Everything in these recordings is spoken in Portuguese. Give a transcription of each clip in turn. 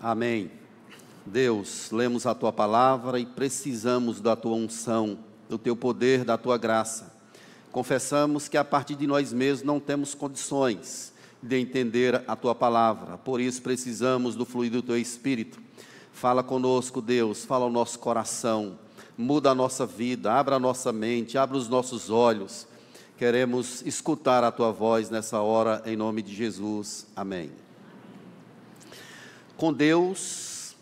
Amém. Deus, lemos a tua palavra e precisamos da tua unção, do teu poder, da tua graça. Confessamos que a partir de nós mesmos não temos condições de entender a tua palavra, por isso precisamos do fluir do teu espírito. Fala conosco, Deus, fala ao nosso coração, muda a nossa vida, abra a nossa mente, abra os nossos olhos. Queremos escutar a tua voz nessa hora, em nome de Jesus. Amém. Com Deus,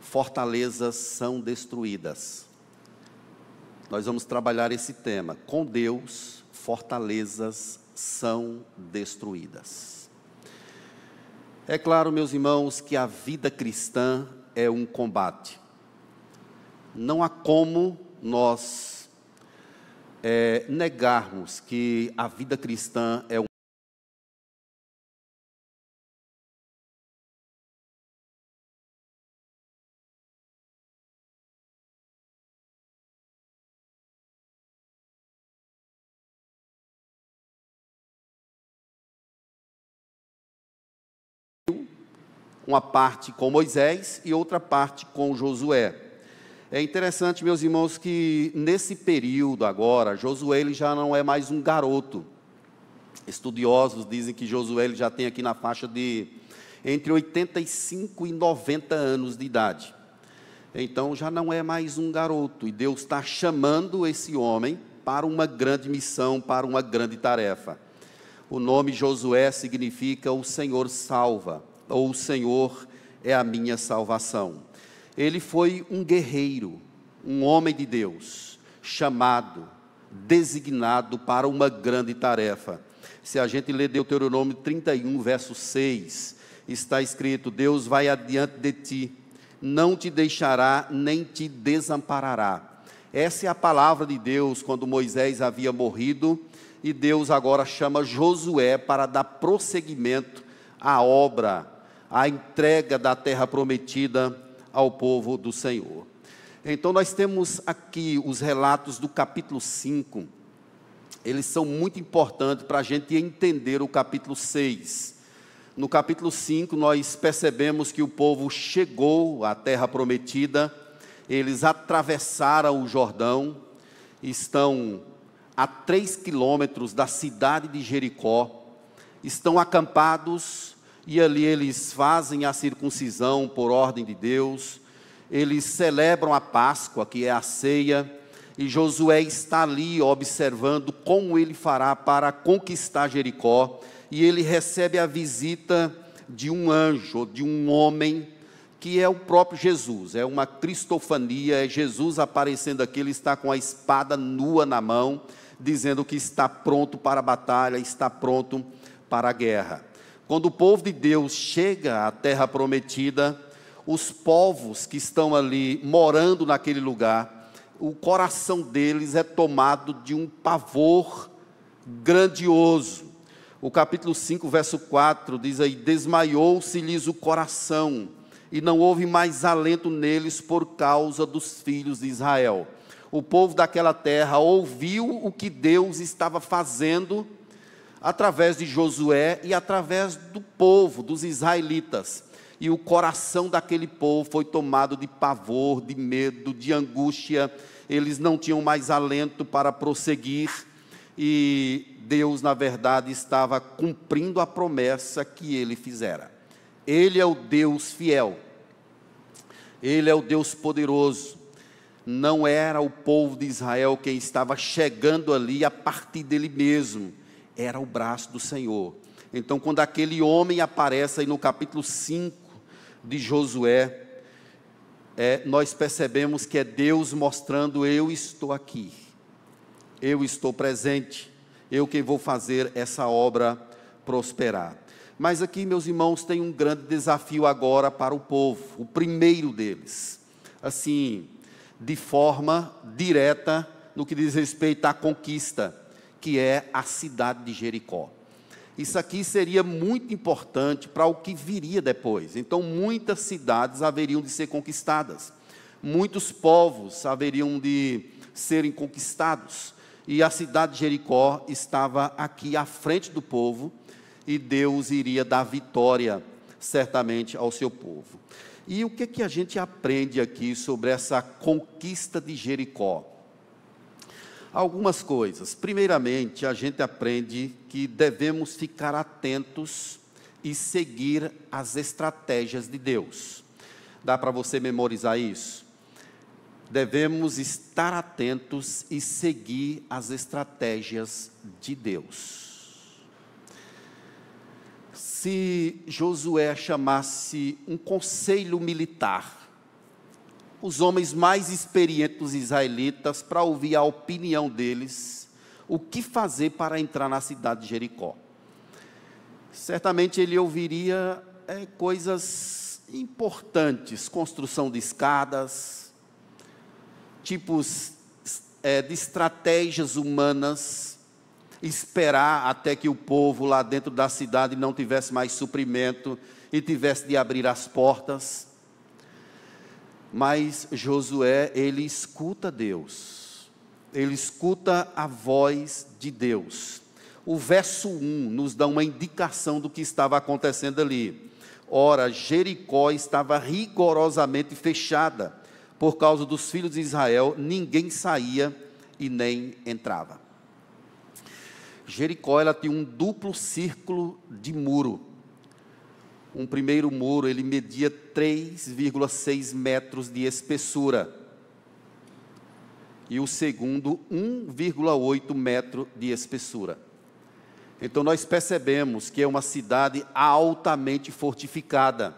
fortalezas são destruídas. Nós vamos trabalhar esse tema. Com Deus, fortalezas são destruídas. É claro, meus irmãos, que a vida cristã é um combate. Não há como nós é, negarmos que a vida cristã é um uma parte com Moisés e outra parte com Josué. É interessante, meus irmãos, que nesse período agora, Josué ele já não é mais um garoto. Estudiosos dizem que Josué ele já tem aqui na faixa de entre 85 e 90 anos de idade. Então já não é mais um garoto, e Deus está chamando esse homem para uma grande missão, para uma grande tarefa. O nome Josué significa o Senhor salva ou o Senhor é a minha salvação. Ele foi um guerreiro, um homem de Deus, chamado, designado para uma grande tarefa. Se a gente ler Deuteronômio 31, verso 6, está escrito: Deus vai adiante de ti, não te deixará nem te desamparará. Essa é a palavra de Deus quando Moisés havia morrido e Deus agora chama Josué para dar prosseguimento à obra a entrega da terra prometida ao povo do Senhor. Então, nós temos aqui os relatos do capítulo 5, eles são muito importantes para a gente entender o capítulo 6. No capítulo 5, nós percebemos que o povo chegou à terra prometida, eles atravessaram o Jordão, estão a três quilômetros da cidade de Jericó, estão acampados e ali eles fazem a circuncisão por ordem de Deus, eles celebram a Páscoa, que é a ceia, e Josué está ali observando como ele fará para conquistar Jericó, e ele recebe a visita de um anjo, de um homem, que é o próprio Jesus, é uma cristofania, é Jesus aparecendo aqui, ele está com a espada nua na mão, dizendo que está pronto para a batalha, está pronto para a guerra. Quando o povo de Deus chega à terra prometida, os povos que estão ali morando naquele lugar, o coração deles é tomado de um pavor grandioso. O capítulo 5, verso 4 diz aí: Desmaiou-se-lhes o coração, e não houve mais alento neles por causa dos filhos de Israel. O povo daquela terra ouviu o que Deus estava fazendo através de Josué e através do povo, dos israelitas. E o coração daquele povo foi tomado de pavor, de medo, de angústia. Eles não tinham mais alento para prosseguir. E Deus, na verdade, estava cumprindo a promessa que ele fizera. Ele é o Deus fiel. Ele é o Deus poderoso. Não era o povo de Israel quem estava chegando ali a partir dele mesmo era o braço do Senhor. Então, quando aquele homem aparece aí no capítulo 5 de Josué, é, nós percebemos que é Deus mostrando: eu estou aqui, eu estou presente, eu quem vou fazer essa obra prosperar. Mas aqui, meus irmãos, tem um grande desafio agora para o povo, o primeiro deles, assim, de forma direta no que diz respeito à conquista que é a cidade de Jericó. Isso aqui seria muito importante para o que viria depois. Então, muitas cidades haveriam de ser conquistadas, muitos povos haveriam de serem conquistados, e a cidade de Jericó estava aqui à frente do povo, e Deus iria dar vitória certamente ao seu povo. E o que, que a gente aprende aqui sobre essa conquista de Jericó? Algumas coisas. Primeiramente, a gente aprende que devemos ficar atentos e seguir as estratégias de Deus. Dá para você memorizar isso? Devemos estar atentos e seguir as estratégias de Deus. Se Josué chamasse um conselho militar, os homens mais experientes dos israelitas, para ouvir a opinião deles, o que fazer para entrar na cidade de Jericó certamente ele ouviria é, coisas importantes, construção de escadas, tipos é, de estratégias humanas, esperar até que o povo lá dentro da cidade não tivesse mais suprimento e tivesse de abrir as portas. Mas Josué, ele escuta Deus, ele escuta a voz de Deus o verso 1 nos dá uma indicação do que estava acontecendo ali. Ora, Jericó estava rigorosamente fechada por causa dos filhos de Israel, ninguém saía e nem entrava. Jericó ela tinha um duplo círculo de muro. Um primeiro muro ele media 3,6 metros de espessura e o segundo 1,8 metro de espessura. Então nós percebemos que é uma cidade altamente fortificada.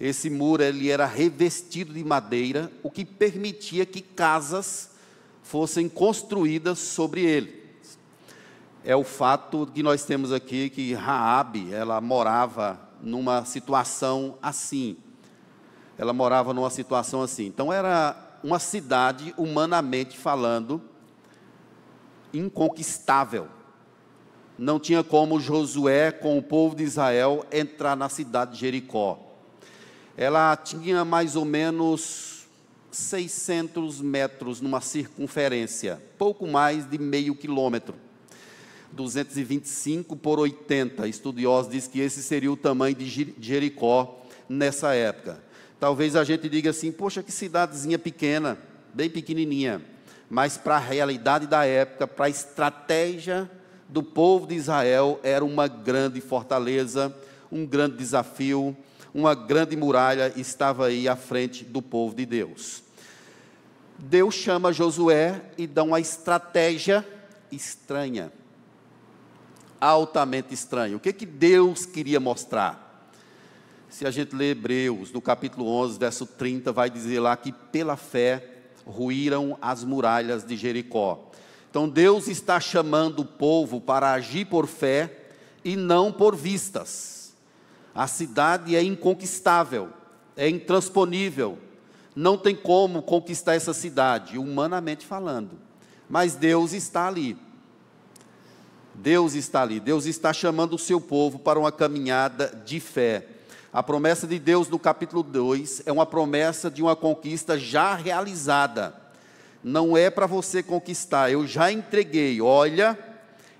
Esse muro ele era revestido de madeira, o que permitia que casas fossem construídas sobre ele. É o fato que nós temos aqui que Raabe, ela morava numa situação assim. Ela morava numa situação assim. Então era uma cidade humanamente falando inconquistável não tinha como Josué, com o povo de Israel, entrar na cidade de Jericó. Ela tinha mais ou menos 600 metros numa circunferência, pouco mais de meio quilômetro. 225 por 80. Estudiosos dizem que esse seria o tamanho de Jericó nessa época. Talvez a gente diga assim: poxa, que cidadezinha pequena, bem pequenininha. Mas para a realidade da época, para a estratégia do povo de Israel era uma grande fortaleza, um grande desafio, uma grande muralha estava aí à frente do povo de Deus. Deus chama Josué e dá uma estratégia estranha, altamente estranha. O que, que Deus queria mostrar? Se a gente lê Hebreus, no capítulo 11, verso 30, vai dizer lá que pela fé ruíram as muralhas de Jericó. Então Deus está chamando o povo para agir por fé e não por vistas. A cidade é inconquistável, é intransponível. Não tem como conquistar essa cidade, humanamente falando. Mas Deus está ali. Deus está ali. Deus está chamando o seu povo para uma caminhada de fé. A promessa de Deus no capítulo 2 é uma promessa de uma conquista já realizada não é para você conquistar, eu já entreguei, olha,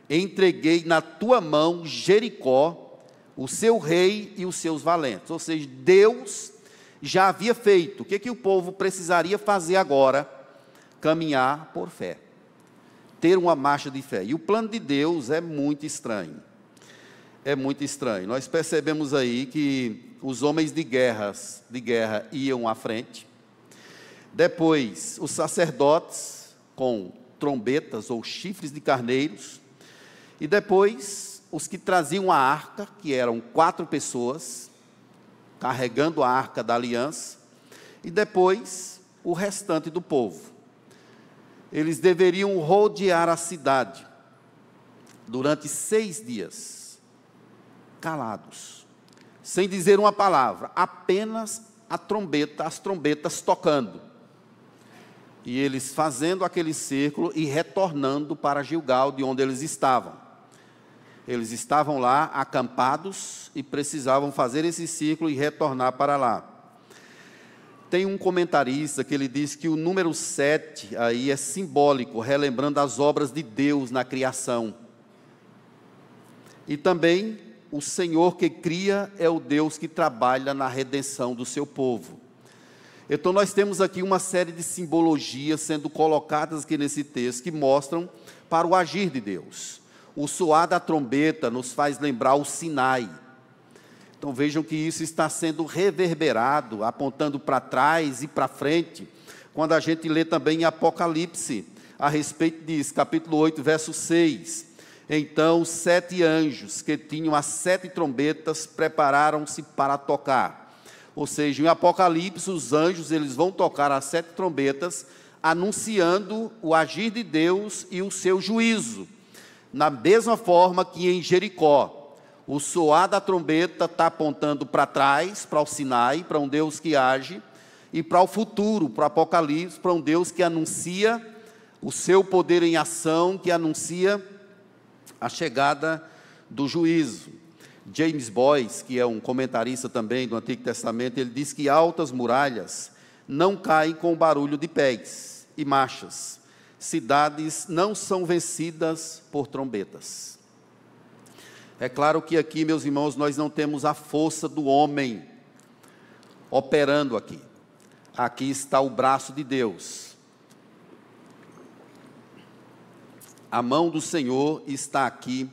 entreguei na tua mão Jericó, o seu rei e os seus valentes. Ou seja, Deus já havia feito. O que, que o povo precisaria fazer agora? Caminhar por fé. Ter uma marcha de fé. E o plano de Deus é muito estranho. É muito estranho. Nós percebemos aí que os homens de guerras, de guerra iam à frente depois, os sacerdotes com trombetas ou chifres de carneiros. E depois, os que traziam a arca, que eram quatro pessoas, carregando a arca da aliança. E depois, o restante do povo. Eles deveriam rodear a cidade durante seis dias, calados, sem dizer uma palavra, apenas a trombeta, as trombetas tocando e eles fazendo aquele círculo e retornando para Gilgal, de onde eles estavam. Eles estavam lá acampados e precisavam fazer esse círculo e retornar para lá. Tem um comentarista que ele diz que o número 7 aí é simbólico, relembrando as obras de Deus na criação. E também o Senhor que cria é o Deus que trabalha na redenção do seu povo. Então, nós temos aqui uma série de simbologias sendo colocadas aqui nesse texto que mostram para o agir de Deus. O soar da trombeta nos faz lembrar o Sinai. Então, vejam que isso está sendo reverberado, apontando para trás e para frente, quando a gente lê também em Apocalipse, a respeito disso, capítulo 8, verso 6. Então, sete anjos que tinham as sete trombetas prepararam-se para tocar. Ou seja, em Apocalipse, os anjos eles vão tocar as sete trombetas, anunciando o agir de Deus e o seu juízo. Na mesma forma que em Jericó, o soar da trombeta está apontando para trás, para o Sinai, para um Deus que age, e para o futuro, para o Apocalipse, para um Deus que anuncia o seu poder em ação, que anuncia a chegada do juízo. James Boyce, que é um comentarista também do Antigo Testamento, ele diz que altas muralhas não caem com o barulho de pés e marchas. Cidades não são vencidas por trombetas. É claro que aqui, meus irmãos, nós não temos a força do homem operando aqui. Aqui está o braço de Deus. A mão do Senhor está aqui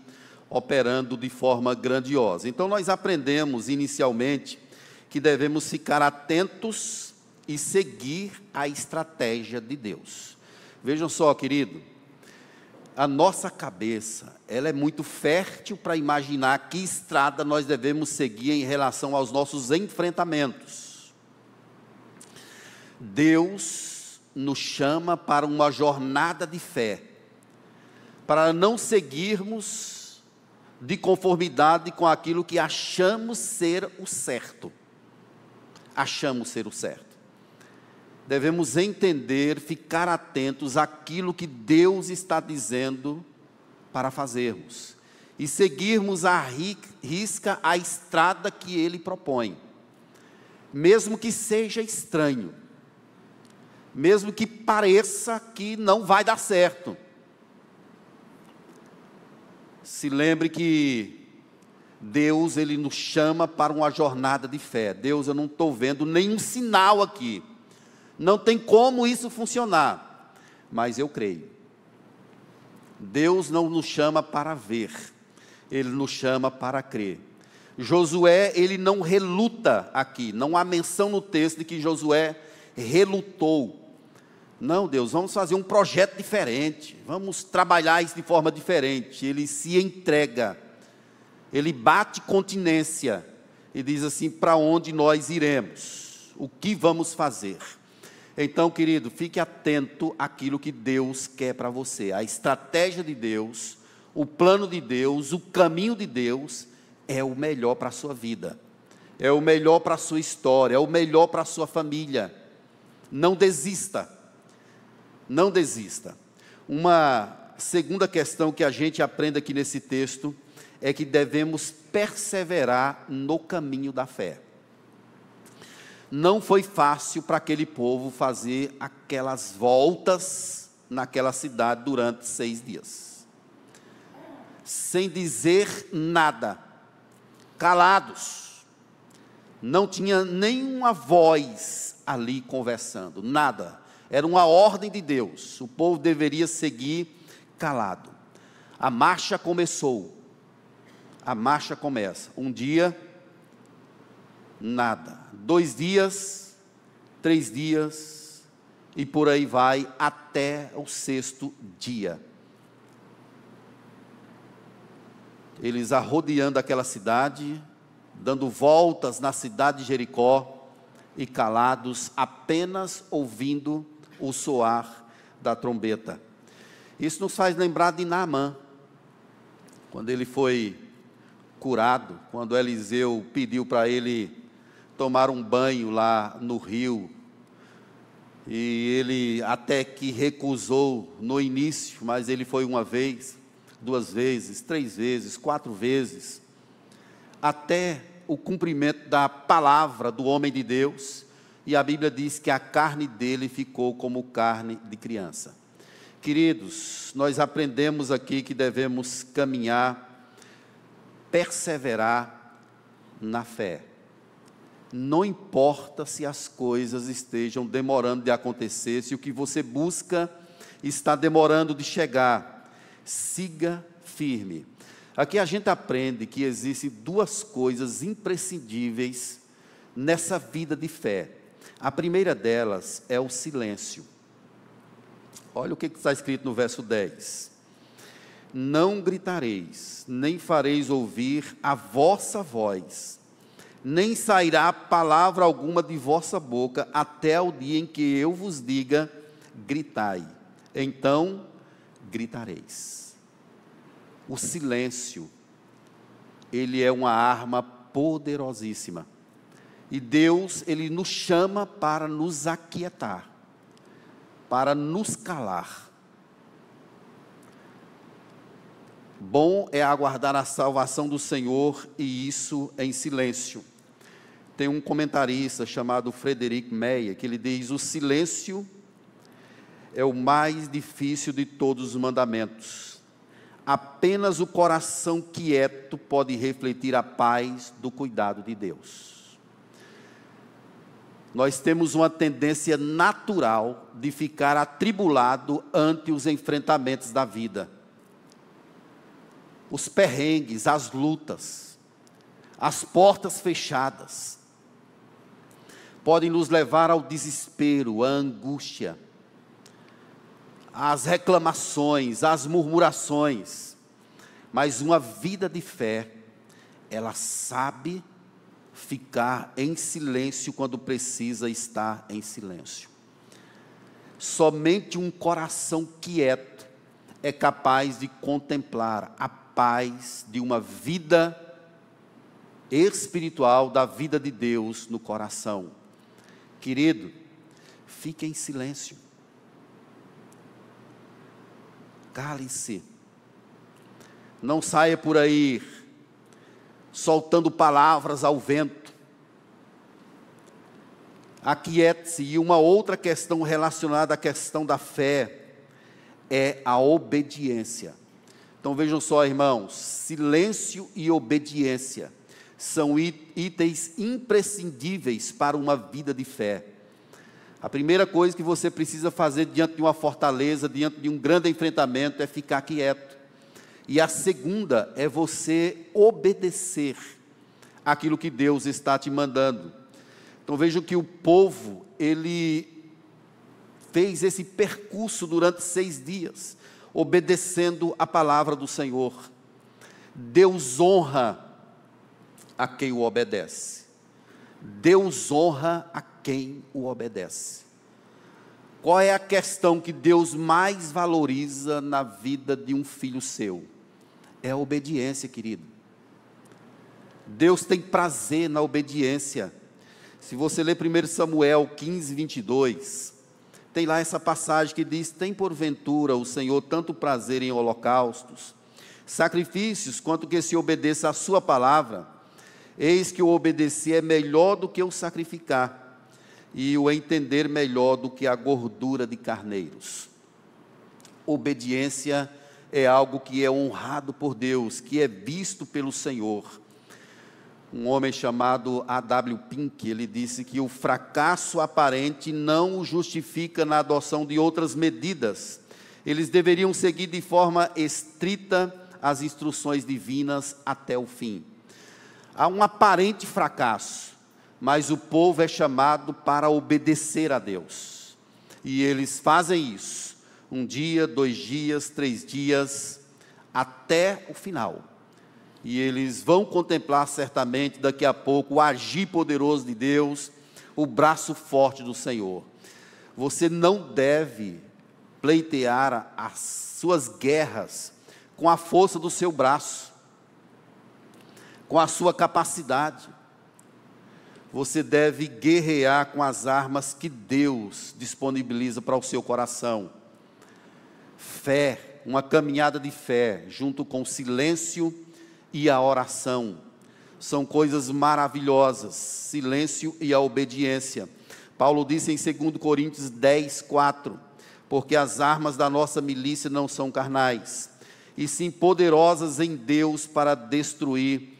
operando de forma grandiosa. Então, nós aprendemos inicialmente que devemos ficar atentos e seguir a estratégia de Deus. Vejam só, querido, a nossa cabeça, ela é muito fértil para imaginar que estrada nós devemos seguir em relação aos nossos enfrentamentos. Deus nos chama para uma jornada de fé, para não seguirmos de conformidade com aquilo que achamos ser o certo. Achamos ser o certo. Devemos entender, ficar atentos àquilo que Deus está dizendo para fazermos e seguirmos a risca a estrada que Ele propõe, mesmo que seja estranho, mesmo que pareça que não vai dar certo se lembre que Deus ele nos chama para uma jornada de fé. Deus, eu não estou vendo nenhum sinal aqui. Não tem como isso funcionar, mas eu creio. Deus não nos chama para ver, Ele nos chama para crer. Josué, ele não reluta aqui, não há menção no texto de que Josué relutou. Não, Deus, vamos fazer um projeto diferente, vamos trabalhar isso de forma diferente. Ele se entrega, ele bate continência e diz assim: para onde nós iremos? O que vamos fazer? Então, querido, fique atento àquilo que Deus quer para você. A estratégia de Deus, o plano de Deus, o caminho de Deus é o melhor para a sua vida, é o melhor para a sua história, é o melhor para a sua família. Não desista não desista. Uma segunda questão que a gente aprende aqui nesse texto é que devemos perseverar no caminho da fé. Não foi fácil para aquele povo fazer aquelas voltas naquela cidade durante seis dias, sem dizer nada, calados, não tinha nenhuma voz ali conversando, nada era uma ordem de Deus. O povo deveria seguir calado. A marcha começou. A marcha começa. Um dia, nada. Dois dias, três dias, e por aí vai até o sexto dia. Eles arrodeando aquela cidade, dando voltas na cidade de Jericó e calados, apenas ouvindo o soar da trombeta. Isso nos faz lembrar de Naamã, quando ele foi curado, quando Eliseu pediu para ele tomar um banho lá no rio, e ele até que recusou no início, mas ele foi uma vez, duas vezes, três vezes, quatro vezes, até o cumprimento da palavra do homem de Deus, e a Bíblia diz que a carne dele ficou como carne de criança. Queridos, nós aprendemos aqui que devemos caminhar perseverar na fé. Não importa se as coisas estejam demorando de acontecer, se o que você busca está demorando de chegar, siga firme. Aqui a gente aprende que existem duas coisas imprescindíveis nessa vida de fé. A primeira delas é o silêncio. Olha o que está escrito no verso 10. Não gritareis, nem fareis ouvir a vossa voz, nem sairá palavra alguma de vossa boca, até o dia em que eu vos diga: gritai. Então gritareis. O silêncio, ele é uma arma poderosíssima. E Deus, ele nos chama para nos aquietar, para nos calar. Bom é aguardar a salvação do Senhor e isso em silêncio. Tem um comentarista chamado Frederic Meyer que ele diz: o silêncio é o mais difícil de todos os mandamentos. Apenas o coração quieto pode refletir a paz do cuidado de Deus. Nós temos uma tendência natural de ficar atribulado ante os enfrentamentos da vida os perrengues, as lutas, as portas fechadas, podem nos levar ao desespero, à angústia, às reclamações, às murmurações. Mas uma vida de fé, ela sabe ficar em silêncio quando precisa estar em silêncio. Somente um coração quieto é capaz de contemplar a paz de uma vida espiritual, da vida de Deus no coração. Querido, fique em silêncio. Cale-se. Não saia por aí soltando palavras ao vento. Aquiete-se. E uma outra questão relacionada à questão da fé é a obediência. Então vejam só, irmãos: silêncio e obediência são itens imprescindíveis para uma vida de fé. A primeira coisa que você precisa fazer diante de uma fortaleza, diante de um grande enfrentamento, é ficar quieto. E a segunda é você obedecer aquilo que Deus está te mandando. Então vejam que o povo, ele fez esse percurso durante seis dias obedecendo a palavra do Senhor. Deus honra a quem o obedece. Deus honra a quem o obedece. Qual é a questão que Deus mais valoriza na vida de um filho seu? É a obediência, querido. Deus tem prazer na obediência. Se você ler 1 Samuel 15, 22, tem lá essa passagem que diz: Tem porventura o Senhor tanto prazer em holocaustos, sacrifícios, quanto que se obedeça a Sua palavra. Eis que o obedecer é melhor do que o sacrificar, e o entender melhor do que a gordura de carneiros. Obediência é algo que é honrado por Deus, que é visto pelo Senhor um homem chamado A.W. Pink, ele disse que o fracasso aparente não o justifica na adoção de outras medidas. Eles deveriam seguir de forma estrita as instruções divinas até o fim. Há um aparente fracasso, mas o povo é chamado para obedecer a Deus. E eles fazem isso. Um dia, dois dias, três dias, até o final e eles vão contemplar certamente daqui a pouco o agir poderoso de Deus, o braço forte do Senhor. Você não deve pleitear as suas guerras com a força do seu braço, com a sua capacidade. Você deve guerrear com as armas que Deus disponibiliza para o seu coração. Fé, uma caminhada de fé, junto com silêncio e a oração. São coisas maravilhosas, silêncio e a obediência. Paulo disse em 2 Coríntios 10, 4: Porque as armas da nossa milícia não são carnais, e sim poderosas em Deus para destruir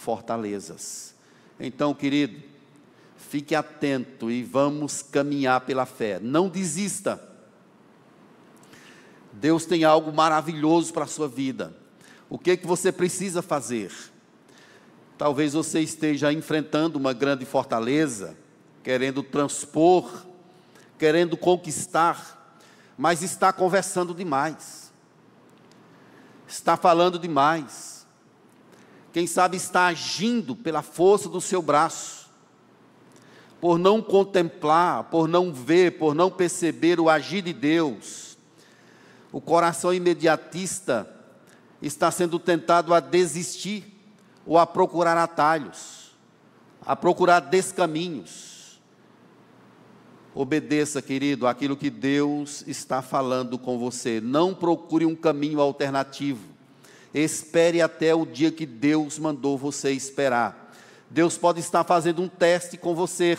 fortalezas. Então, querido, fique atento e vamos caminhar pela fé. Não desista. Deus tem algo maravilhoso para a sua vida. O que é que você precisa fazer? Talvez você esteja enfrentando uma grande fortaleza, querendo transpor, querendo conquistar, mas está conversando demais. Está falando demais. Quem sabe está agindo pela força do seu braço. Por não contemplar, por não ver, por não perceber o agir de Deus. O coração imediatista está sendo tentado a desistir ou a procurar atalhos, a procurar descaminhos. Obedeça, querido, aquilo que Deus está falando com você. Não procure um caminho alternativo. Espere até o dia que Deus mandou você esperar. Deus pode estar fazendo um teste com você,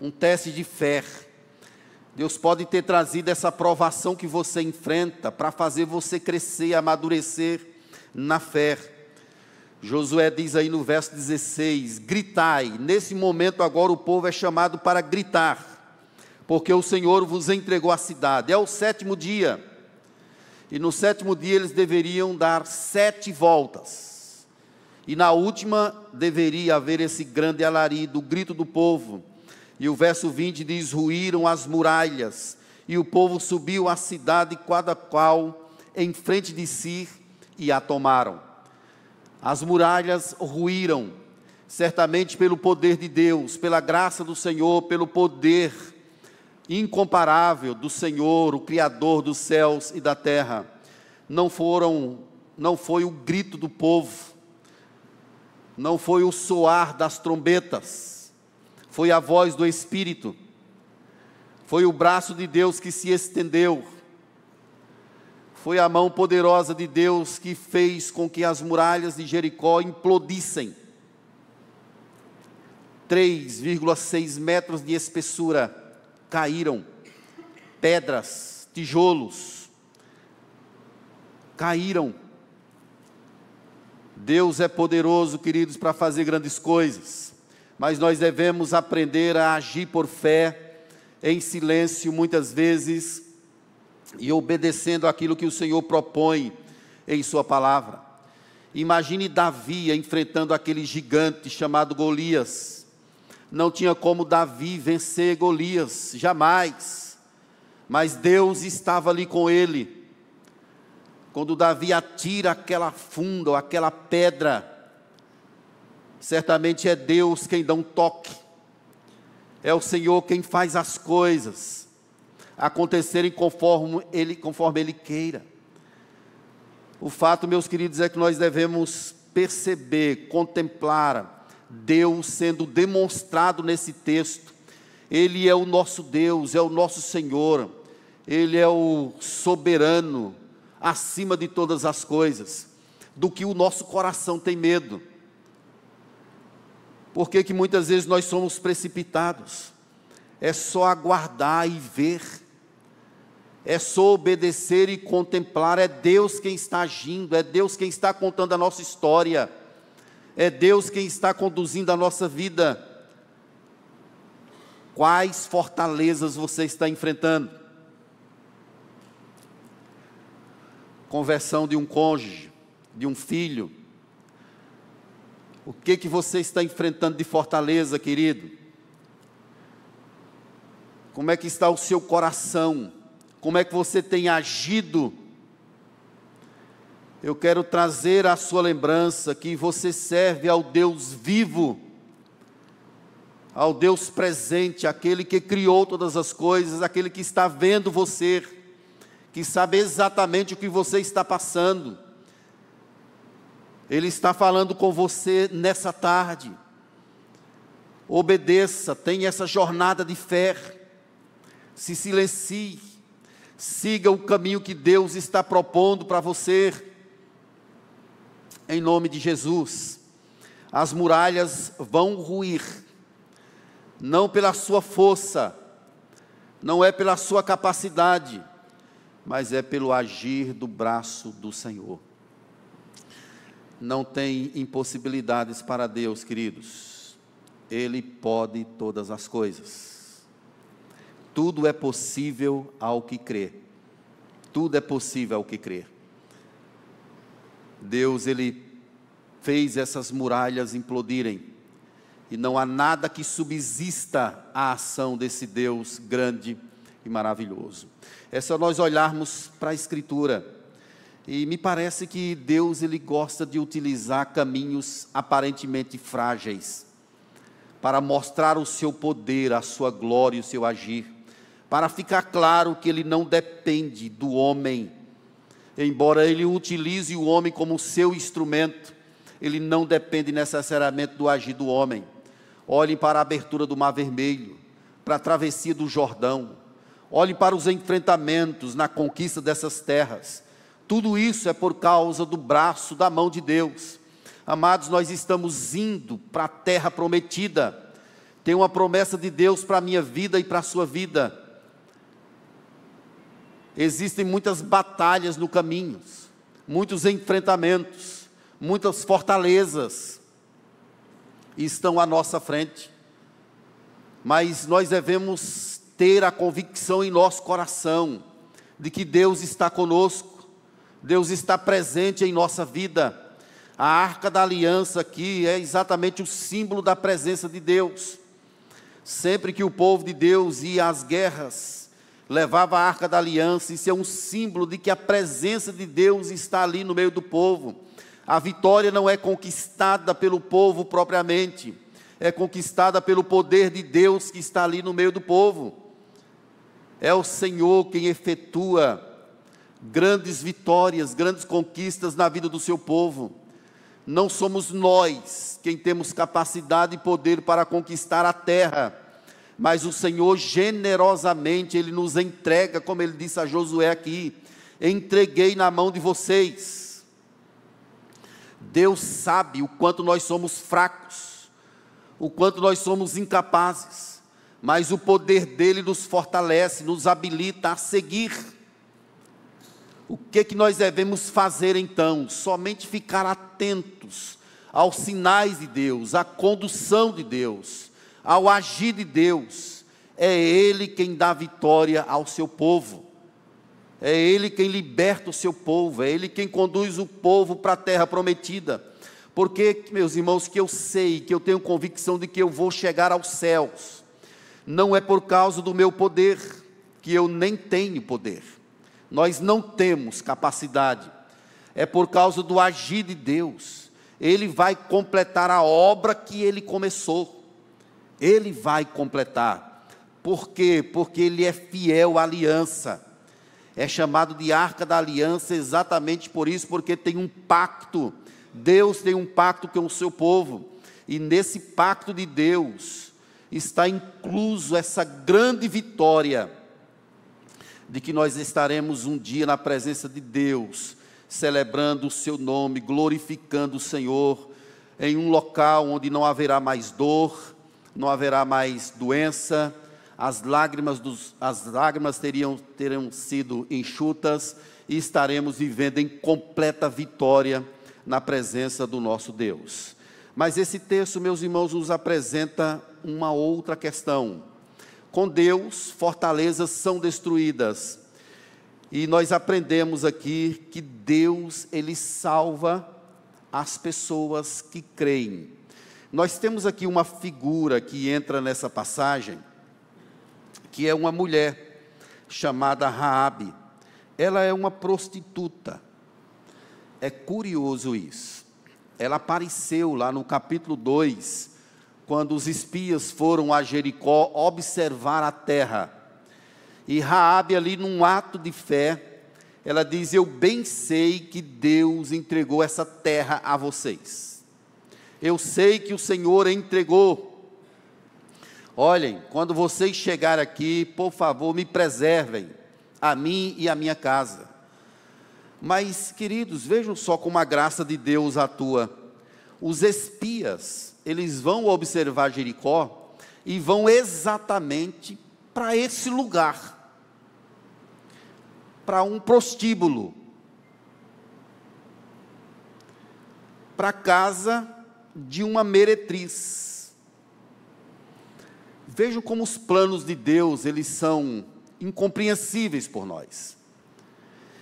um teste de fé. Deus pode ter trazido essa provação que você enfrenta para fazer você crescer, amadurecer na fé. Josué diz aí no verso 16: Gritai. Nesse momento, agora o povo é chamado para gritar, porque o Senhor vos entregou a cidade. É o sétimo dia. E no sétimo dia eles deveriam dar sete voltas. E na última deveria haver esse grande alarido, o grito do povo. E o verso 20 diz: Ruíram as muralhas, e o povo subiu à cidade, cada qual em frente de si, e a tomaram. As muralhas ruíram, certamente pelo poder de Deus, pela graça do Senhor, pelo poder incomparável do Senhor, o Criador dos céus e da terra. Não foram, não foi o grito do povo, não foi o soar das trombetas, foi a voz do Espírito, foi o braço de Deus que se estendeu foi a mão poderosa de Deus que fez com que as muralhas de Jericó implodissem. 3,6 metros de espessura caíram, pedras, tijolos caíram. Deus é poderoso, queridos, para fazer grandes coisas, mas nós devemos aprender a agir por fé, em silêncio, muitas vezes, e obedecendo aquilo que o Senhor propõe em Sua palavra. Imagine Davi enfrentando aquele gigante chamado Golias. Não tinha como Davi vencer Golias, jamais. Mas Deus estava ali com ele. Quando Davi atira aquela funda ou aquela pedra, certamente é Deus quem dá um toque. É o Senhor quem faz as coisas acontecerem conforme ele, conforme ele queira. O fato, meus queridos, é que nós devemos perceber, contemplar Deus sendo demonstrado nesse texto. Ele é o nosso Deus, é o nosso Senhor, Ele é o soberano acima de todas as coisas, do que o nosso coração tem medo. Por que, que muitas vezes nós somos precipitados? É só aguardar e ver é só obedecer e contemplar, é Deus quem está agindo, é Deus quem está contando a nossa história, é Deus quem está conduzindo a nossa vida. Quais fortalezas você está enfrentando? Conversão de um cônjuge, de um filho. O que que você está enfrentando de fortaleza, querido? Como é que está o seu coração? como é que você tem agido. Eu quero trazer à sua lembrança que você serve ao Deus vivo, ao Deus presente, aquele que criou todas as coisas, aquele que está vendo você, que sabe exatamente o que você está passando. Ele está falando com você nessa tarde. Obedeça, tenha essa jornada de fé. Se silencie Siga o caminho que Deus está propondo para você. Em nome de Jesus. As muralhas vão ruir, não pela sua força, não é pela sua capacidade, mas é pelo agir do braço do Senhor. Não tem impossibilidades para Deus, queridos. Ele pode todas as coisas. Tudo é possível ao que crê. Tudo é possível ao que crê. Deus, ele fez essas muralhas implodirem. E não há nada que subsista à ação desse Deus grande e maravilhoso. É só nós olharmos para a Escritura. E me parece que Deus ele gosta de utilizar caminhos aparentemente frágeis para mostrar o seu poder, a sua glória e o seu agir, para ficar claro que ele não depende do homem. Embora ele utilize o homem como seu instrumento, ele não depende necessariamente do agir do homem. Olhem para a abertura do Mar Vermelho, para a travessia do Jordão, olhem para os enfrentamentos na conquista dessas terras. Tudo isso é por causa do braço, da mão de Deus. Amados, nós estamos indo para a terra prometida. Tem uma promessa de Deus para a minha vida e para a sua vida. Existem muitas batalhas no caminho, muitos enfrentamentos muitas fortalezas estão à nossa frente, mas nós devemos ter a convicção em nosso coração de que Deus está conosco, Deus está presente em nossa vida. A arca da aliança aqui é exatamente o símbolo da presença de Deus. Sempre que o povo de Deus ia às guerras, levava a arca da aliança, isso é um símbolo de que a presença de Deus está ali no meio do povo. A vitória não é conquistada pelo povo propriamente, é conquistada pelo poder de Deus que está ali no meio do povo. É o Senhor quem efetua grandes vitórias, grandes conquistas na vida do seu povo. Não somos nós quem temos capacidade e poder para conquistar a terra, mas o Senhor generosamente ele nos entrega, como ele disse a Josué aqui: entreguei na mão de vocês. Deus sabe o quanto nós somos fracos, o quanto nós somos incapazes, mas o poder dele nos fortalece, nos habilita a seguir. O que que nós devemos fazer então? Somente ficar atentos aos sinais de Deus, à condução de Deus, ao agir de Deus. É ele quem dá vitória ao seu povo. É Ele quem liberta o seu povo, é Ele quem conduz o povo para a terra prometida. Porque, meus irmãos, que eu sei, que eu tenho convicção de que eu vou chegar aos céus, não é por causa do meu poder, que eu nem tenho poder, nós não temos capacidade, é por causa do agir de Deus, Ele vai completar a obra que Ele começou, Ele vai completar, por quê? Porque Ele é fiel à aliança, é chamado de arca da aliança exatamente por isso, porque tem um pacto. Deus tem um pacto com o seu povo, e nesse pacto de Deus está incluso essa grande vitória de que nós estaremos um dia na presença de Deus, celebrando o seu nome, glorificando o Senhor, em um local onde não haverá mais dor, não haverá mais doença, as lágrimas, dos, as lágrimas teriam, terão sido enxutas e estaremos vivendo em completa vitória na presença do nosso Deus. Mas esse texto, meus irmãos, nos apresenta uma outra questão. Com Deus, fortalezas são destruídas. E nós aprendemos aqui que Deus, Ele salva as pessoas que creem. Nós temos aqui uma figura que entra nessa passagem, que é uma mulher chamada Raabe. Ela é uma prostituta. É curioso isso. Ela apareceu lá no capítulo 2, quando os espias foram a Jericó observar a terra. E Raabe ali num ato de fé, ela diz: "Eu bem sei que Deus entregou essa terra a vocês. Eu sei que o Senhor entregou Olhem, quando vocês chegarem aqui, por favor, me preservem, a mim e a minha casa. Mas, queridos, vejam só como a graça de Deus atua. Os espias, eles vão observar Jericó e vão exatamente para esse lugar para um prostíbulo, para casa de uma meretriz. Vejo como os planos de Deus, eles são incompreensíveis por nós.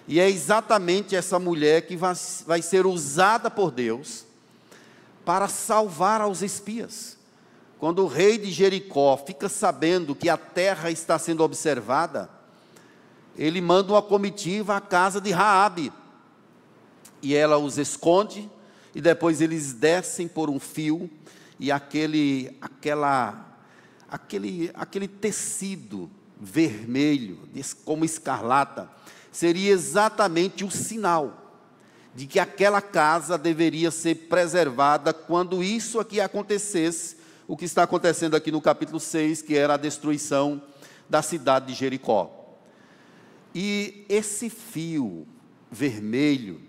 E é exatamente essa mulher que vai, vai ser usada por Deus para salvar aos espias. Quando o rei de Jericó fica sabendo que a terra está sendo observada, ele manda uma comitiva à casa de Raabe. E ela os esconde e depois eles descem por um fio e aquele aquela aquele aquele tecido vermelho, como escarlata, seria exatamente o sinal de que aquela casa deveria ser preservada quando isso aqui acontecesse, o que está acontecendo aqui no capítulo 6, que era a destruição da cidade de Jericó. E esse fio vermelho,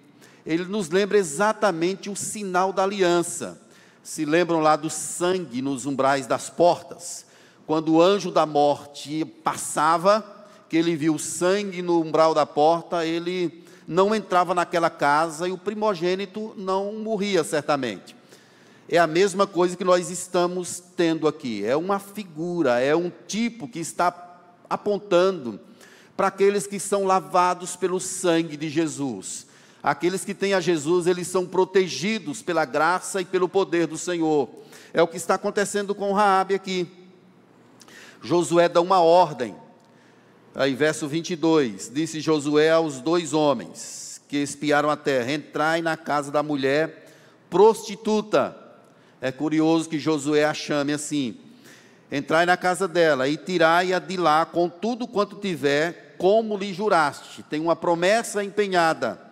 ele nos lembra exatamente o sinal da aliança. Se lembram lá do sangue nos umbrais das portas? Quando o anjo da morte passava, que ele viu sangue no umbral da porta, ele não entrava naquela casa e o primogênito não morria certamente. É a mesma coisa que nós estamos tendo aqui. É uma figura, é um tipo que está apontando para aqueles que são lavados pelo sangue de Jesus. Aqueles que têm a Jesus, eles são protegidos pela graça e pelo poder do Senhor. É o que está acontecendo com Raabe aqui. Josué dá uma ordem. Aí, verso 22, disse Josué aos dois homens que espiaram a terra: Entrai na casa da mulher prostituta. É curioso que Josué a chame assim: Entrai na casa dela e tirai-a de lá com tudo quanto tiver, como lhe juraste. Tem uma promessa empenhada.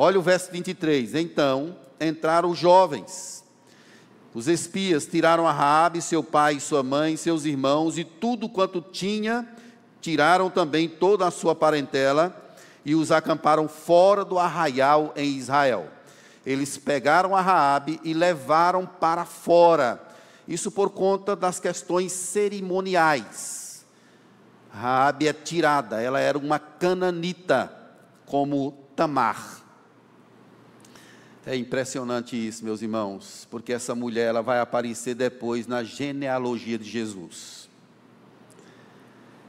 Olha o verso 23. Então entraram os jovens os espias tiraram a Raabe, seu pai, sua mãe, seus irmãos e tudo quanto tinha, tiraram também toda a sua parentela e os acamparam fora do arraial em Israel. Eles pegaram a Raabe e levaram para fora. Isso por conta das questões cerimoniais. Raabe é tirada, ela era uma cananita, como Tamar. É impressionante isso, meus irmãos, porque essa mulher ela vai aparecer depois na genealogia de Jesus.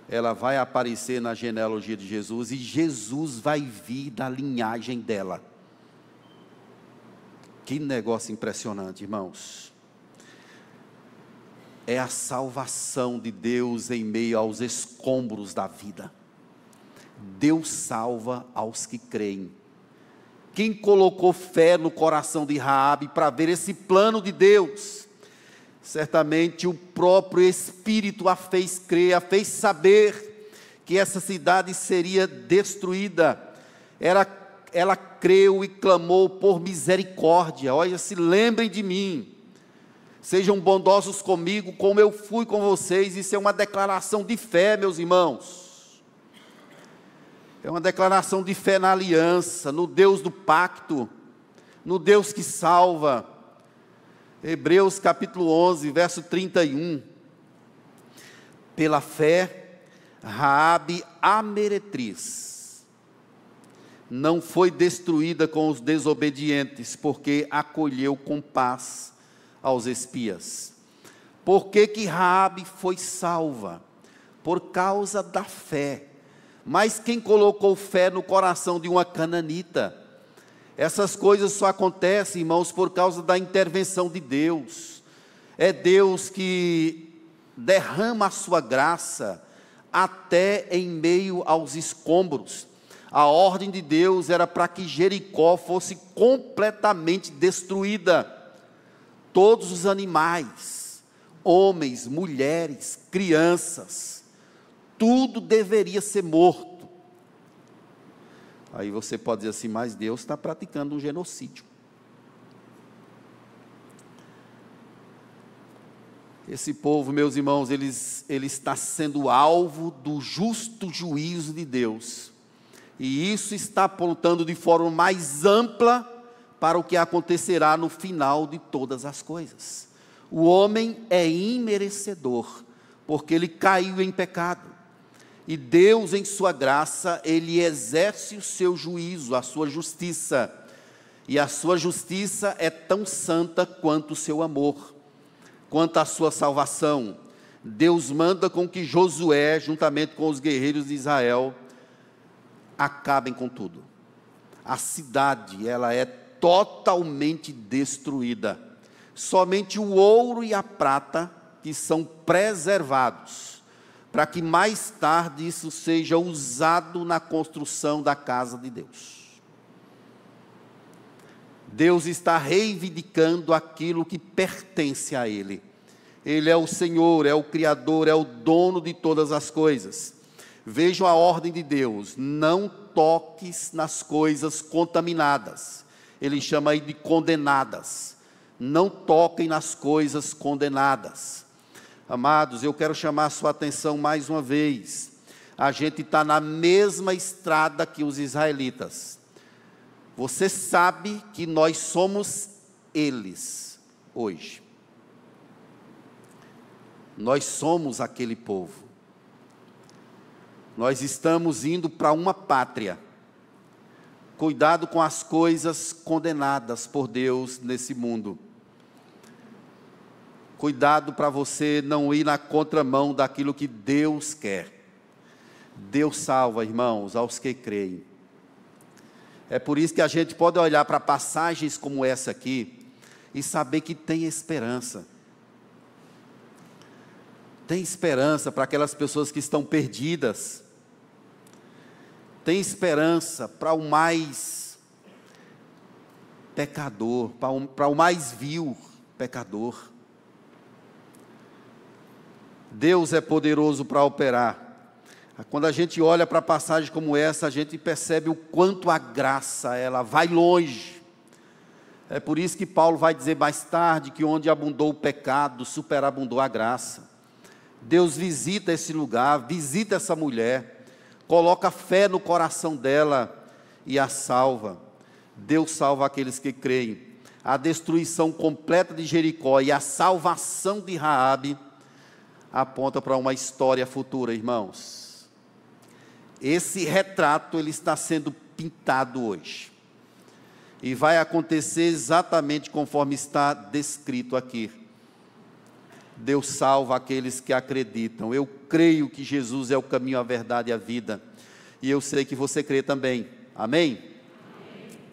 Ela vai aparecer na genealogia de Jesus e Jesus vai vir da linhagem dela. Que negócio impressionante, irmãos. É a salvação de Deus em meio aos escombros da vida. Deus salva aos que creem. Quem colocou fé no coração de Raabe para ver esse plano de Deus? Certamente o próprio Espírito a fez crer, a fez saber que essa cidade seria destruída. Era, ela creu e clamou por misericórdia. Olha, se lembrem de mim. Sejam bondosos comigo, como eu fui com vocês. Isso é uma declaração de fé, meus irmãos. É uma declaração de fé na aliança, no Deus do pacto, no Deus que salva. Hebreus capítulo 11, verso 31. Pela fé, Raabe a meretriz não foi destruída com os desobedientes, porque acolheu com paz aos espias. Por que que Raabe foi salva? Por causa da fé mas quem colocou fé no coração de uma cananita? Essas coisas só acontecem, irmãos, por causa da intervenção de Deus. É Deus que derrama a sua graça até em meio aos escombros. A ordem de Deus era para que Jericó fosse completamente destruída. Todos os animais, homens, mulheres, crianças, tudo deveria ser morto. Aí você pode dizer assim, mas Deus está praticando um genocídio. Esse povo, meus irmãos, eles, ele está sendo alvo do justo juízo de Deus. E isso está apontando de forma mais ampla para o que acontecerá no final de todas as coisas. O homem é imerecedor, porque ele caiu em pecado. E Deus, em sua graça, ele exerce o seu juízo, a sua justiça. E a sua justiça é tão santa quanto o seu amor, quanto a sua salvação. Deus manda com que Josué, juntamente com os guerreiros de Israel, acabem com tudo. A cidade, ela é totalmente destruída. Somente o ouro e a prata que são preservados para que mais tarde isso seja usado na construção da casa de Deus. Deus está reivindicando aquilo que pertence a Ele. Ele é o Senhor, é o Criador, é o dono de todas as coisas. Vejam a ordem de Deus: não toques nas coisas contaminadas. Ele chama aí de condenadas. Não toquem nas coisas condenadas. Amados, eu quero chamar a sua atenção mais uma vez. A gente está na mesma estrada que os israelitas. Você sabe que nós somos eles hoje. Nós somos aquele povo. Nós estamos indo para uma pátria. Cuidado com as coisas condenadas por Deus nesse mundo. Cuidado para você não ir na contramão daquilo que Deus quer. Deus salva, irmãos, aos que creem. É por isso que a gente pode olhar para passagens como essa aqui e saber que tem esperança. Tem esperança para aquelas pessoas que estão perdidas. Tem esperança para o mais pecador, para o, mais vil pecador. Deus é poderoso para operar. Quando a gente olha para passagem como essa, a gente percebe o quanto a graça ela vai longe. É por isso que Paulo vai dizer mais tarde que onde abundou o pecado, superabundou a graça. Deus visita esse lugar, visita essa mulher, coloca fé no coração dela e a salva. Deus salva aqueles que creem. A destruição completa de Jericó e a salvação de Raabe aponta para uma história futura, irmãos. Esse retrato ele está sendo pintado hoje. E vai acontecer exatamente conforme está descrito aqui. Deus salva aqueles que acreditam. Eu creio que Jesus é o caminho, a verdade e a vida. E eu sei que você crê também. Amém? Amém.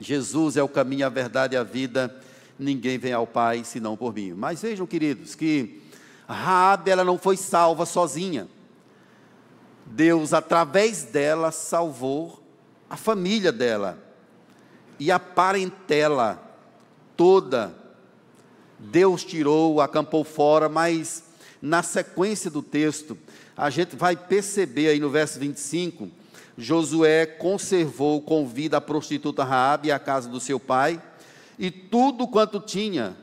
Jesus é o caminho, a verdade e a vida. Ninguém vem ao Pai senão por mim. Mas vejam, queridos, que Raabe ela não foi salva sozinha. Deus através dela salvou a família dela e a parentela toda. Deus tirou, acampou fora, mas na sequência do texto, a gente vai perceber aí no verso 25, Josué conservou com vida a prostituta Raabe e a casa do seu pai e tudo quanto tinha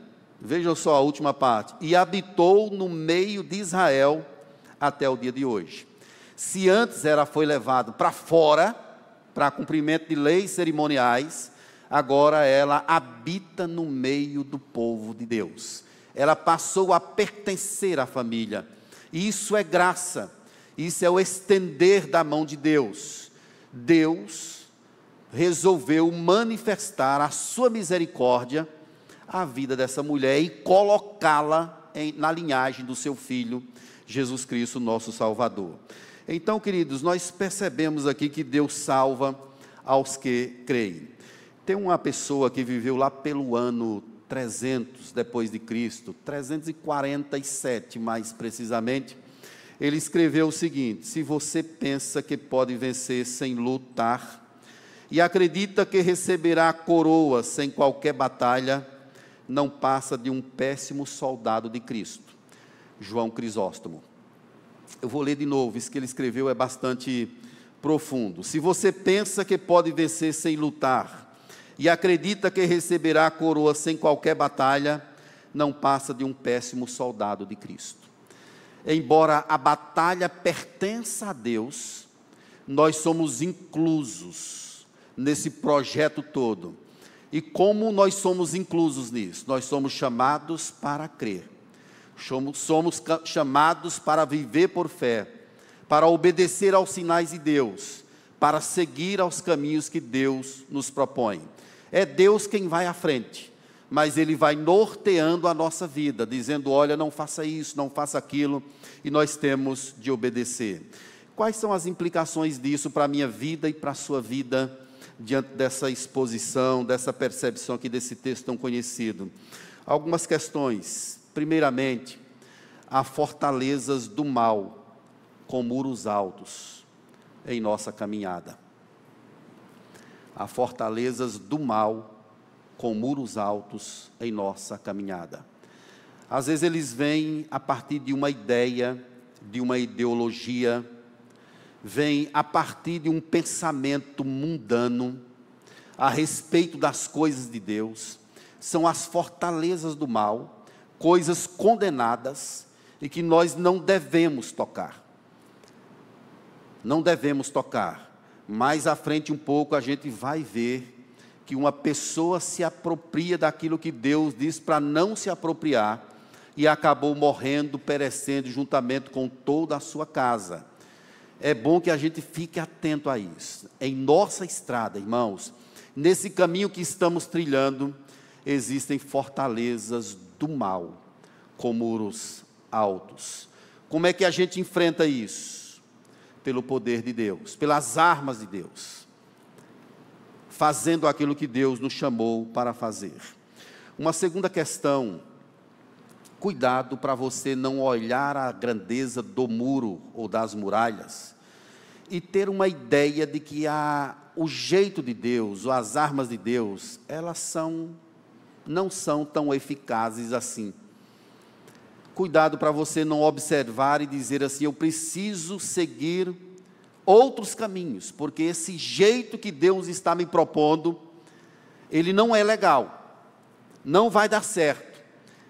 Vejam só a última parte. E habitou no meio de Israel até o dia de hoje. Se antes ela foi levado para fora, para cumprimento de leis cerimoniais, agora ela habita no meio do povo de Deus. Ela passou a pertencer à família. Isso é graça. Isso é o estender da mão de Deus. Deus resolveu manifestar a sua misericórdia a vida dessa mulher e colocá-la na linhagem do seu filho, Jesus Cristo, nosso Salvador. Então, queridos, nós percebemos aqui que Deus salva aos que creem. Tem uma pessoa que viveu lá pelo ano 300 depois de Cristo, 347 mais precisamente. Ele escreveu o seguinte: Se você pensa que pode vencer sem lutar e acredita que receberá a coroa sem qualquer batalha, não passa de um péssimo soldado de Cristo. João Crisóstomo. Eu vou ler de novo, isso que ele escreveu é bastante profundo. Se você pensa que pode vencer sem lutar e acredita que receberá a coroa sem qualquer batalha, não passa de um péssimo soldado de Cristo. Embora a batalha pertença a Deus, nós somos inclusos nesse projeto todo. E como nós somos inclusos nisso? Nós somos chamados para crer, somos, chamados para viver por fé, para obedecer aos sinais de Deus, para seguir aos caminhos que Deus nos propõe. É Deus quem vai à frente, mas Ele vai norteando a nossa vida, dizendo: olha, não faça isso, não faça aquilo, e nós temos de obedecer. Quais são as implicações disso para a minha vida e para a sua vida, diante dessa exposição, dessa percepção aqui desse texto tão conhecido? Algumas questões. Primeiramente, há fortalezas do mal com muros altos em nossa caminhada. Há fortalezas do mal com muros altos em nossa caminhada. Às vezes eles vêm a partir de uma ideia, de uma ideologia, vêm a partir de um pensamento mundano a respeito das coisas de Deus. São as fortalezas do mal, coisas condenadas e que nós não devemos tocar. Não devemos tocar. Mais à frente um pouco a gente vai ver que uma pessoa se apropria daquilo que Deus diz para não se apropriar e acabou morrendo, perecendo juntamente com toda a sua casa. É bom que a gente fique atento a isso. Em nossa estrada, irmãos, nesse caminho que estamos trilhando, existem fortalezas do mal, com muros altos. Como é que a gente enfrenta isso? Pelo poder de Deus, pelas armas de Deus, fazendo aquilo que Deus nos chamou para fazer. Uma segunda questão, cuidado para você não olhar a grandeza do muro ou das muralhas e ter uma ideia de que a, o jeito de Deus, ou as armas de Deus, elas são não são tão eficazes assim. Cuidado para você não observar e dizer assim: eu preciso seguir outros caminhos, porque esse jeito que Deus está me propondo, ele não é legal, não vai dar certo,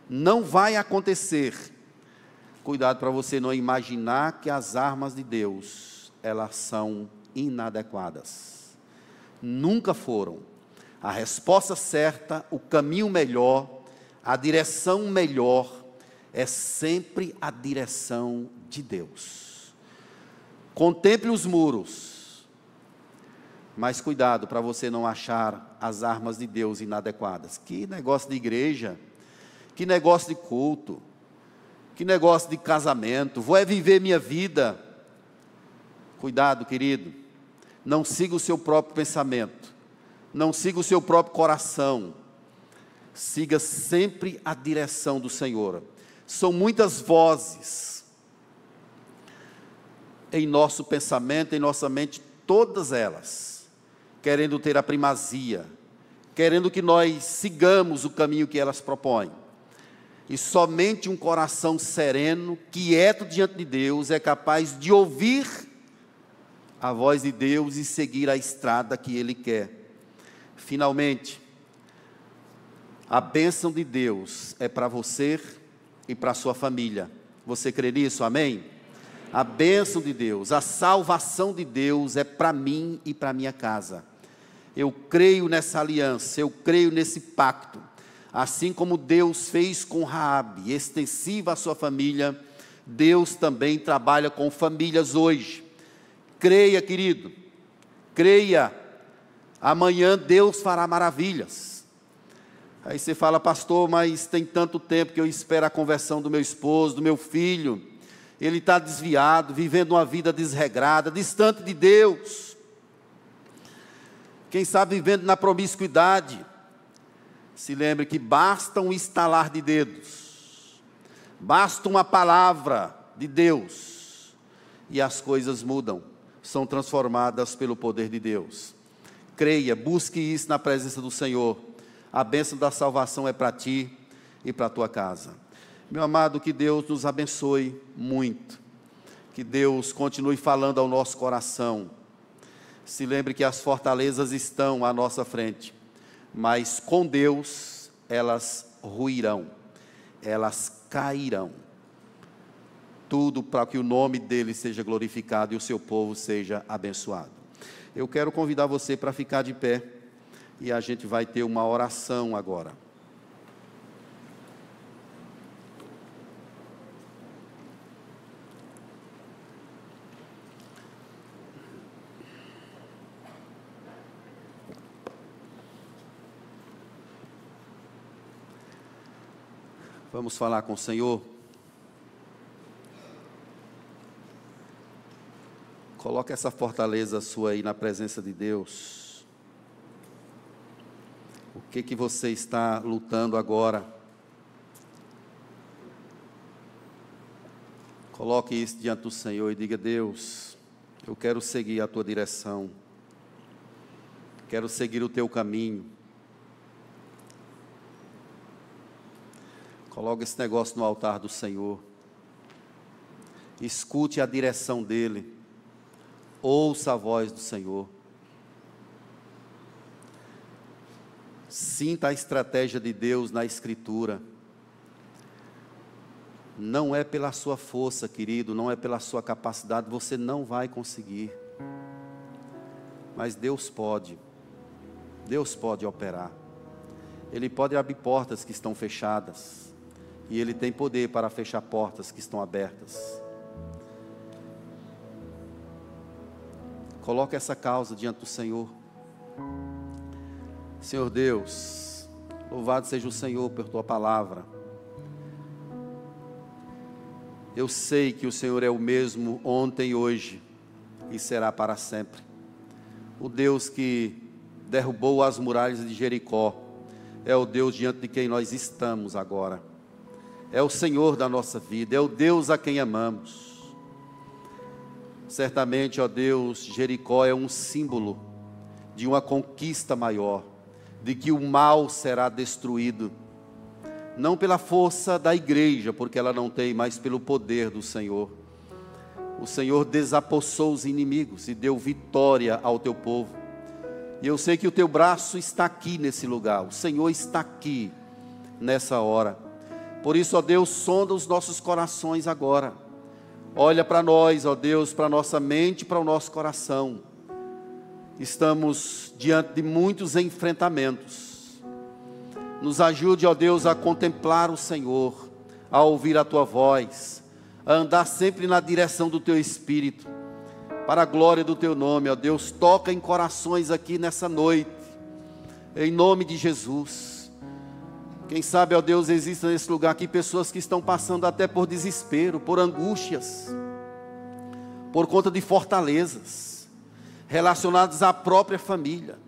não vai acontecer. Cuidado para você não imaginar que as armas de Deus, elas são inadequadas. Nunca foram. A resposta certa, o caminho melhor, a direção melhor, é sempre a direção de Deus. Contemple os muros, mas cuidado para você não achar as armas de Deus inadequadas. Que negócio de igreja, que negócio de culto, que negócio de casamento, vou é viver minha vida. Cuidado, querido, não siga o seu próprio pensamento, não siga o seu próprio coração, siga sempre a direção do Senhor. São muitas vozes em nosso pensamento, em nossa mente, todas elas, querendo ter a primazia, querendo que nós sigamos o caminho que elas propõem. E somente um coração sereno, quieto diante de Deus, é capaz de ouvir a voz de Deus e seguir a estrada que Ele quer. Finalmente, a bênção de Deus é para você e para sua família. Você crê nisso? Amém? A bênção de Deus, a salvação de Deus é para mim e para minha casa. Eu creio nessa aliança, eu creio nesse pacto. Assim como Deus fez com Raabe, extensiva à sua família, Deus também trabalha com famílias hoje. Creia, querido. Creia. Amanhã Deus fará maravilhas. Aí você fala, pastor, mas tem tanto tempo que eu espero a conversão do meu esposo, do meu filho. Ele está desviado, vivendo uma vida desregrada, distante de Deus. Quem sabe vivendo na promiscuidade. Se lembre que basta um estalar de dedos, basta uma palavra de Deus, e as coisas mudam, são transformadas pelo poder de Deus. Creia, busque isso na presença do Senhor a bênção da salvação é para ti e para a tua casa. Meu amado, que Deus nos abençoe muito. Que Deus continue falando ao nosso coração. Se lembre que as fortalezas estão à nossa frente, mas com Deus elas ruirão, elas cairão. Tudo para que o nome dele seja glorificado e o seu povo seja abençoado. Eu quero convidar você para ficar de pé e a gente vai ter uma oração agora. Vamos falar com o Senhor. Coloque essa fortaleza sua aí na presença de Deus. O que que você está lutando agora? Coloque isso diante do Senhor e diga: Deus, eu quero seguir a tua direção, quero seguir o teu caminho. Coloque esse negócio no altar do Senhor. Escute a direção dEle. Ouça a voz do Senhor. Sinta a estratégia de Deus na Escritura. Não é pela sua força, querido, não é pela sua capacidade, você não vai conseguir. Mas Deus pode. Deus pode operar. Ele pode abrir portas que estão fechadas. E Ele tem poder para fechar portas que estão abertas. Coloque essa causa diante do Senhor. Senhor Deus, louvado seja o Senhor por tua palavra. Eu sei que o Senhor é o mesmo ontem hoje e será para sempre. O Deus que derrubou as muralhas de Jericó é o Deus diante de quem nós estamos agora é o Senhor da nossa vida, é o Deus a quem amamos. Certamente, ó Deus, Jericó é um símbolo de uma conquista maior, de que o mal será destruído, não pela força da igreja, porque ela não tem, mas pelo poder do Senhor. O Senhor desapossou os inimigos e deu vitória ao teu povo. E eu sei que o teu braço está aqui nesse lugar, o Senhor está aqui nessa hora. Por isso, ó Deus, sonda os nossos corações agora. Olha para nós, ó Deus, para nossa mente, para o nosso coração. Estamos diante de muitos enfrentamentos. Nos ajude, ó Deus, a contemplar o Senhor, a ouvir a tua voz, a andar sempre na direção do teu espírito. Para a glória do teu nome, ó Deus, toca em corações aqui nessa noite. Em nome de Jesus. Quem sabe, ó Deus, exista nesse lugar aqui pessoas que estão passando até por desespero, por angústias, por conta de fortalezas, relacionadas à própria família.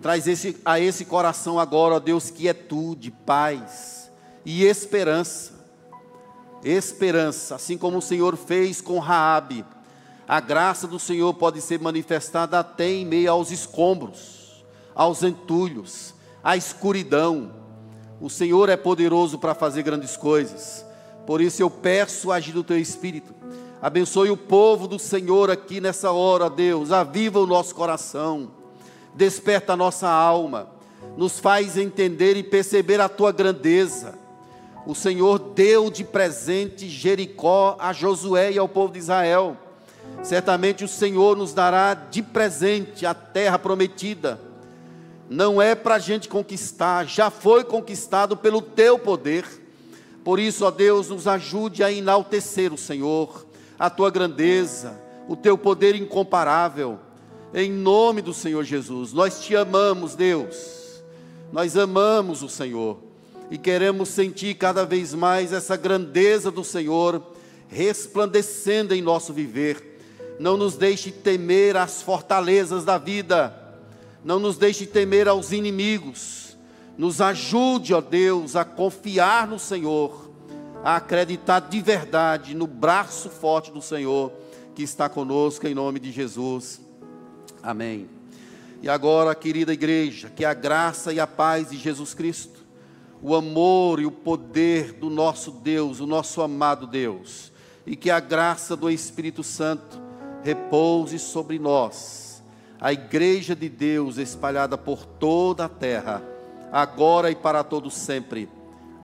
Traz esse, a esse coração agora, ó Deus, quietude, paz e esperança. Esperança, assim como o Senhor fez com Raabe. A graça do Senhor pode ser manifestada até em meio aos escombros, aos entulhos, à escuridão o Senhor é poderoso para fazer grandes coisas. Por isso eu peço agir do teu espírito. Abençoe o povo do Senhor aqui nessa hora, Deus. Aviva o nosso coração. Desperta a nossa alma. Nos faz entender e perceber a tua grandeza. O Senhor deu de presente Jericó a Josué e ao povo de Israel. Certamente o Senhor nos dará de presente a terra prometida não é para a gente conquistar, já foi conquistado pelo teu poder. Por isso, ó Deus, nos ajude a enaltecer o Senhor, a tua grandeza, o teu poder incomparável. Em nome do Senhor Jesus, nós te amamos, Deus. Nós amamos o Senhor e queremos sentir cada vez mais essa grandeza do Senhor resplandecendo em nosso viver. Não nos deixe temer as fortalezas da vida não nos deixe temer aos inimigos, nos ajude, ó Deus, a confiar no Senhor, a acreditar de verdade no braço forte do Senhor que está conosco em nome de Jesus. Amém. E agora, querida igreja, que a graça e a paz de Jesus Cristo, o amor e o poder do nosso Deus, o nosso amado Deus, e que a graça do Espírito Santo repouse sobre nós a igreja de Deus espalhada por toda a terra, agora e para todo sempre